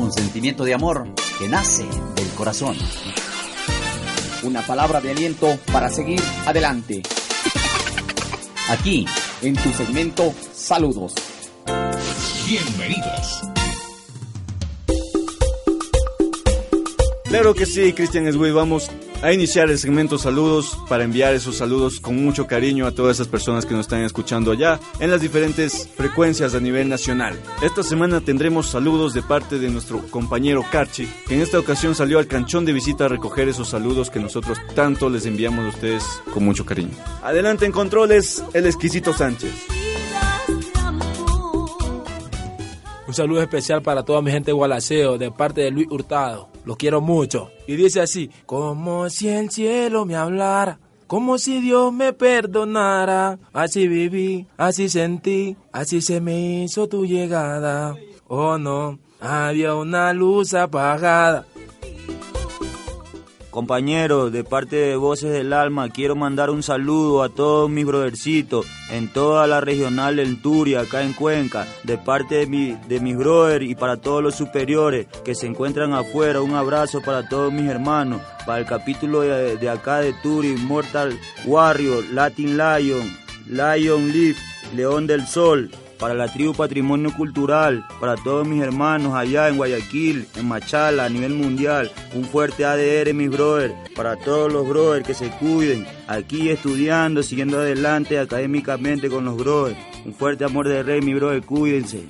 un sentimiento de amor que nace del corazón. Una palabra de aliento para seguir adelante. Aquí, en tu segmento Saludos. Bienvenidos. Claro que sí, Cristian vamos a iniciar el segmento saludos para enviar esos saludos con mucho cariño a todas esas personas que nos están escuchando allá en las diferentes frecuencias a nivel nacional. Esta semana tendremos saludos de parte de nuestro compañero Carchi, que en esta ocasión salió al canchón de visita a recoger esos saludos que nosotros tanto les enviamos a ustedes con mucho cariño. Adelante en controles, el exquisito Sánchez. Un saludo especial para toda mi gente de Gualaceo, de parte de Luis Hurtado. Los quiero mucho. Y dice así, como si el cielo me hablara, como si Dios me perdonara. Así viví, así sentí, así se me hizo tu llegada. Oh no, había una luz apagada. Compañeros, de parte de Voces del Alma, quiero mandar un saludo a todos mis brodercitos en toda la regional del Turia, acá en Cuenca, de parte de, mi, de mis brothers y para todos los superiores que se encuentran afuera. Un abrazo para todos mis hermanos, para el capítulo de, de acá de Turi, Mortal Warrior, Latin Lion, Lion Leaf, León del Sol, para la tribu Patrimonio Cultural, para todos mis hermanos allá en Guayaquil, en Machala, a nivel mundial. Un fuerte ADR, mis brothers, para todos los brothers que se cuiden, aquí estudiando, siguiendo adelante académicamente con los brothers. Un fuerte amor de rey, mi brother, cuídense.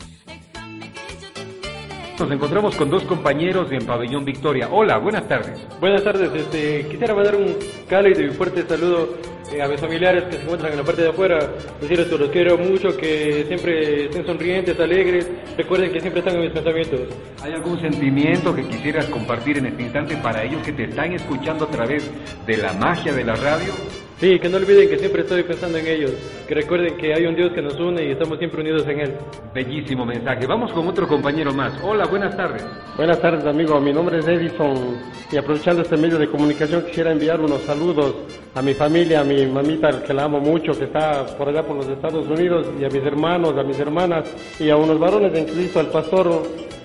Nos encontramos con dos compañeros en Pabellón Victoria. Hola, buenas tardes. Buenas tardes, este, quisiera mandar un cálido y fuerte saludo a mis familiares que se encuentran en la parte de afuera, decirles que los quiero mucho, que siempre estén sonrientes, alegres, recuerden que siempre están en mis pensamientos. ¿Hay algún sentimiento que quisieras compartir en este instante para ellos que te están escuchando a través de la magia de la radio? Sí, que no olviden que siempre estoy pensando en ellos, que recuerden que hay un Dios que nos une y estamos siempre unidos en Él. Bellísimo mensaje. Vamos con otro compañero más. Hola, buenas tardes. Buenas tardes, amigo. Mi nombre es Edison y aprovechando este medio de comunicación quisiera enviar unos saludos a mi familia, a mi mamita que la amo mucho, que está por allá por los Estados Unidos, y a mis hermanos, a mis hermanas y a unos varones en Cristo, al pastor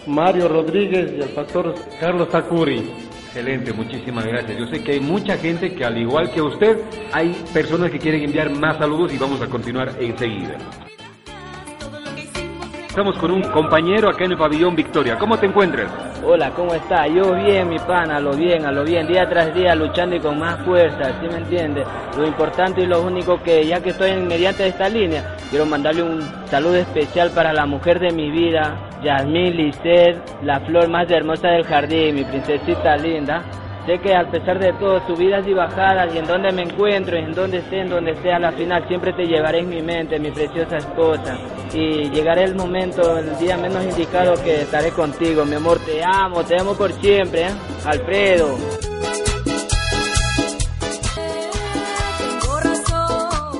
Mario Rodríguez y al pastor Carlos Takuri. Excelente, muchísimas gracias. Yo sé que hay mucha gente que al igual que usted, hay personas que quieren enviar más saludos y vamos a continuar enseguida. Estamos con un compañero acá en el pabellón Victoria. ¿Cómo te encuentras? Hola, ¿cómo está? Yo bien, mi pana, a lo bien, a lo bien, día tras día luchando y con más fuerza, ¿sí me entiende? Lo importante y lo único que, ya que estoy mediante esta línea, quiero mandarle un saludo especial para la mujer de mi vida, Yasmín Lisset, la flor más hermosa del jardín, mi princesita linda. Sé que a pesar de todo, subidas y bajadas, y en donde me encuentro, en donde esté, en donde esté, a la final siempre te llevaré en mi mente, mi preciosa esposa. Y llegará el momento, el día menos indicado que estaré contigo, mi amor, te amo, te amo por siempre, ¿eh? Alfredo.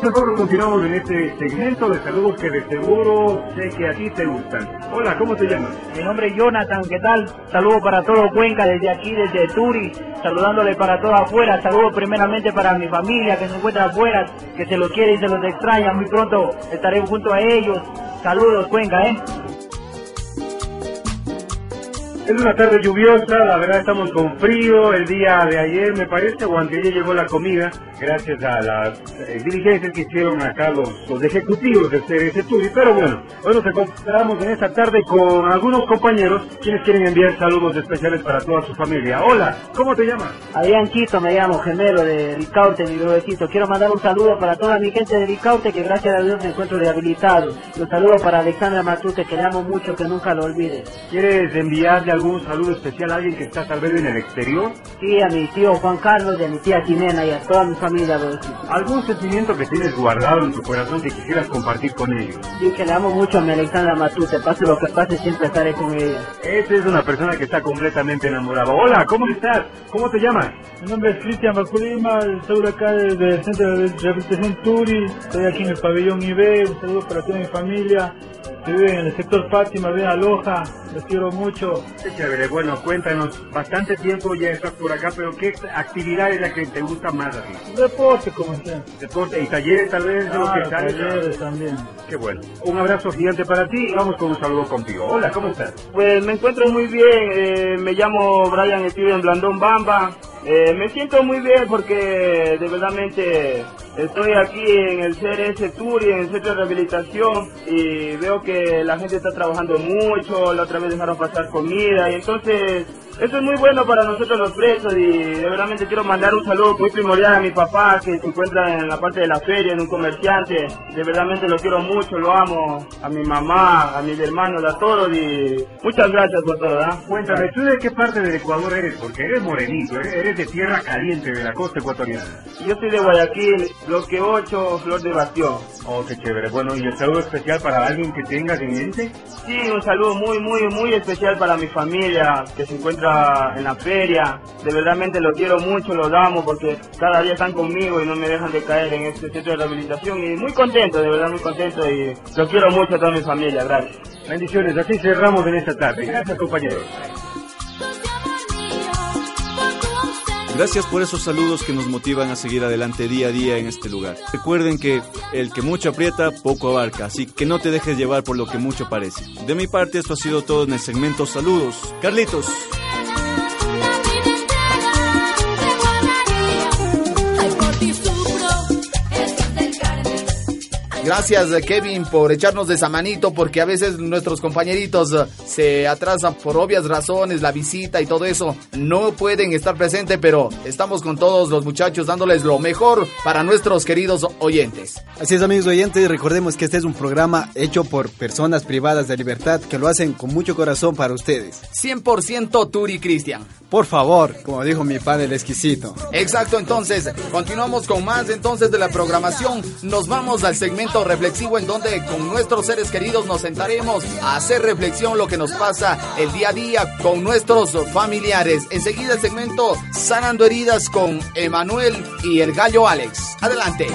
Nosotros continuamos en este segmento de saludos que de seguro sé que a ti te gustan. Hola, ¿cómo te llamas? Mi nombre es Jonathan, ¿qué tal? Saludos para todo Cuenca desde aquí, desde Turi, saludándole para todo afuera. Saludos primeramente para mi familia que se encuentra afuera, que se los quiere y se los extraña. Muy pronto estaré junto a ellos. Saludos Cuenca, ¿eh? Es una tarde lluviosa, la verdad estamos con frío. El día de ayer, me parece, o antes llegó la comida, gracias a las eh, diligencias que hicieron acá los, los ejecutivos de CRS Turi. Pero bueno, hoy nos encontramos en esta tarde con algunos compañeros quienes quieren enviar saludos especiales para toda su familia. Hola, ¿cómo te llamas? Adrián Quito, me llamo, gemelo de Ricaute, mi brothercito. Quiero mandar un saludo para toda mi gente de Ricaute que gracias a Dios me encuentro rehabilitado. Un saludo para Alexandra Matute, que le amo mucho, que nunca lo olvide. ¿Quieres enviarle algún saludo especial a alguien que está tal vez en el exterior? Sí, a mi tío Juan Carlos y a mi tía Jimena y a toda mi familia, brothercito. ¿Algún sentimiento que tienes guardado en tu corazón que quisieras compartir con ellos? Sí, que le amo mucho a mi Alexandra Matute, pase lo que pase, siempre estaré con ella. Esa es una persona que está completamente enamorada. Hola, ¿cómo estás? ¿Cómo te llamas? Mi nombre es Cristian Baculima, estoy acá desde el Centro de Rehabilitación Turi, estoy aquí en el pabellón IB, un saludo para toda mi familia, viven en el sector Fátima, bien Aloja, los quiero mucho. Qué chévere, bueno, cuéntanos, bastante tiempo ya estás por acá, pero ¿qué actividad es la que te gusta más a ti? Deporte, como sea. Deporte y talleres tal vez, que Ah, sale. talleres también. Qué bueno. Un abrazo gigante para ti y vamos con un saludo contigo. Hola, ¿cómo estás? Pues me encuentro muy bien, eh, me llamo Brian Steven Blandón Bamba. Eh, me siento muy bien porque de verdadmente estoy aquí en el CRS Tour y en el centro de rehabilitación y veo que la gente está trabajando mucho, la otra vez dejaron pasar comida y entonces eso es muy bueno para nosotros los presos y verdad quiero mandar un saludo muy primordial a mi papá que se encuentra en la parte de la feria, en un comerciante. De verdad lo quiero mucho, lo amo. A mi mamá, a mis hermanos, a todos y muchas gracias por todo. ¿ah? Cuéntame, ¿tú de qué parte del Ecuador eres? Porque eres morenito, eres, eres de tierra caliente, de la costa ecuatoriana. Yo soy de Guayaquil, bloque 8, Flor de Bastión. Oh, qué chévere. Bueno, ¿y el saludo especial para alguien que tengas en mente? Sí, un saludo muy, muy, muy especial para mi familia que se encuentra en la feria. De verdad lo quiero mucho, los amo porque cada día están conmigo y no me dejan de caer en este centro de rehabilitación. Y muy contento, de verdad muy contento y lo quiero mucho a toda mi familia. Gracias. Bendiciones, así cerramos en esta tarde. Gracias, compañeros. Gracias por esos saludos que nos motivan a seguir adelante día a día en este lugar. Recuerden que el que mucho aprieta, poco abarca, así que no te dejes llevar por lo que mucho parece. De mi parte, esto ha sido todo en el segmento Saludos. Carlitos. Gracias Kevin por echarnos de esa manito porque a veces nuestros compañeritos eh, se atrasan por obvias razones, la visita y todo eso. No pueden estar presentes, pero estamos con todos los muchachos dándoles lo mejor para nuestros queridos oyentes. Así es amigos oyentes, recordemos que este es un programa hecho por personas privadas de libertad que lo hacen con mucho corazón para ustedes. 100% Turi Cristian. Por favor, como dijo mi padre el exquisito. Exacto, entonces continuamos con más entonces de la programación. Nos vamos al segmento reflexivo en donde con nuestros seres queridos nos sentaremos a hacer reflexión lo que nos pasa el día a día con nuestros familiares. Enseguida el segmento Sanando Heridas con Emanuel y el gallo Alex. Adelante.